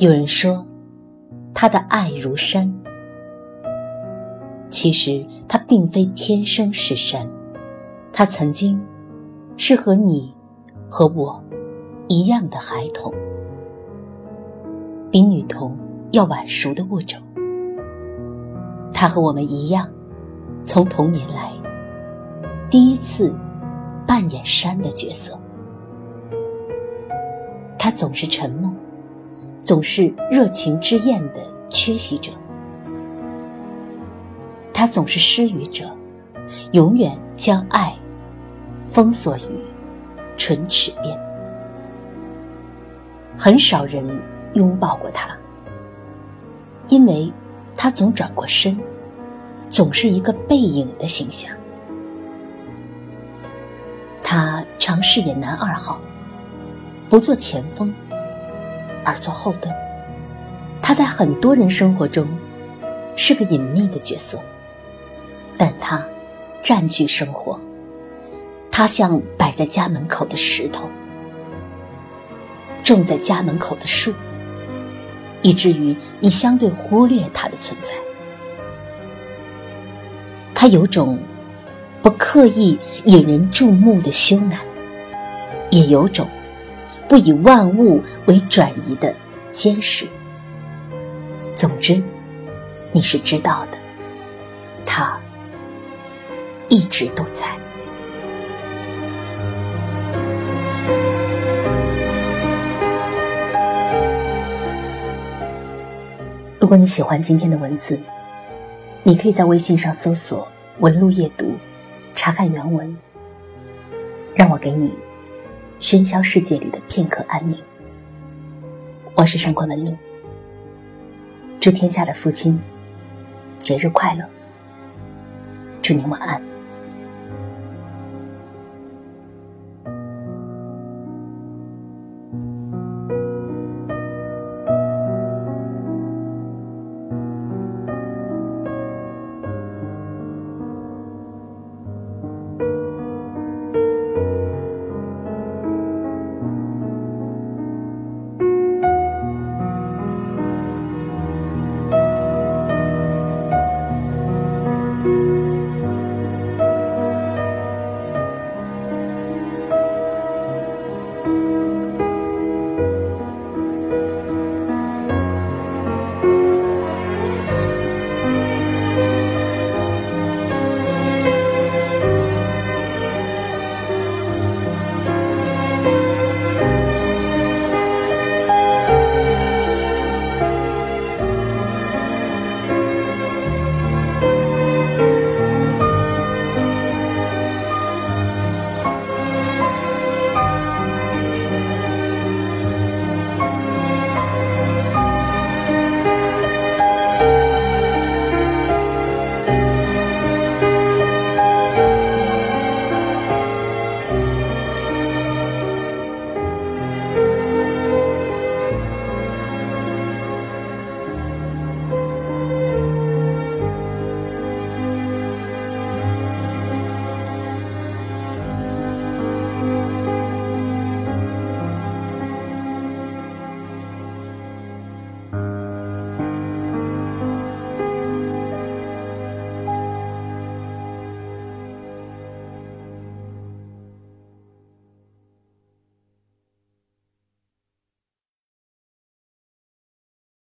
有人说，他的爱如山。其实他并非天生是山，他曾经是和你和我一样的孩童，比女童要晚熟的物种。他和我们一样，从童年来，第一次扮演山的角色。他总是沉默，总是热情之焰的缺席者。他总是失语者，永远将爱封锁于唇齿边。很少人拥抱过他，因为他总转过身，总是一个背影的形象。他常饰演男二号。不做前锋，而做后盾。他在很多人生活中是个隐秘的角色，但他占据生活。他像摆在家门口的石头，种在家门口的树，以至于你相对忽略他的存在。他有种不刻意引人注目的羞赧，也有种。不以万物为转移的坚实。总之，你是知道的，他一直都在。如果你喜欢今天的文字，你可以在微信上搜索“文路夜读”，查看原文。让我给你。喧嚣世界里的片刻安宁。我是上官文露，祝天下的父亲节日快乐，祝您晚安。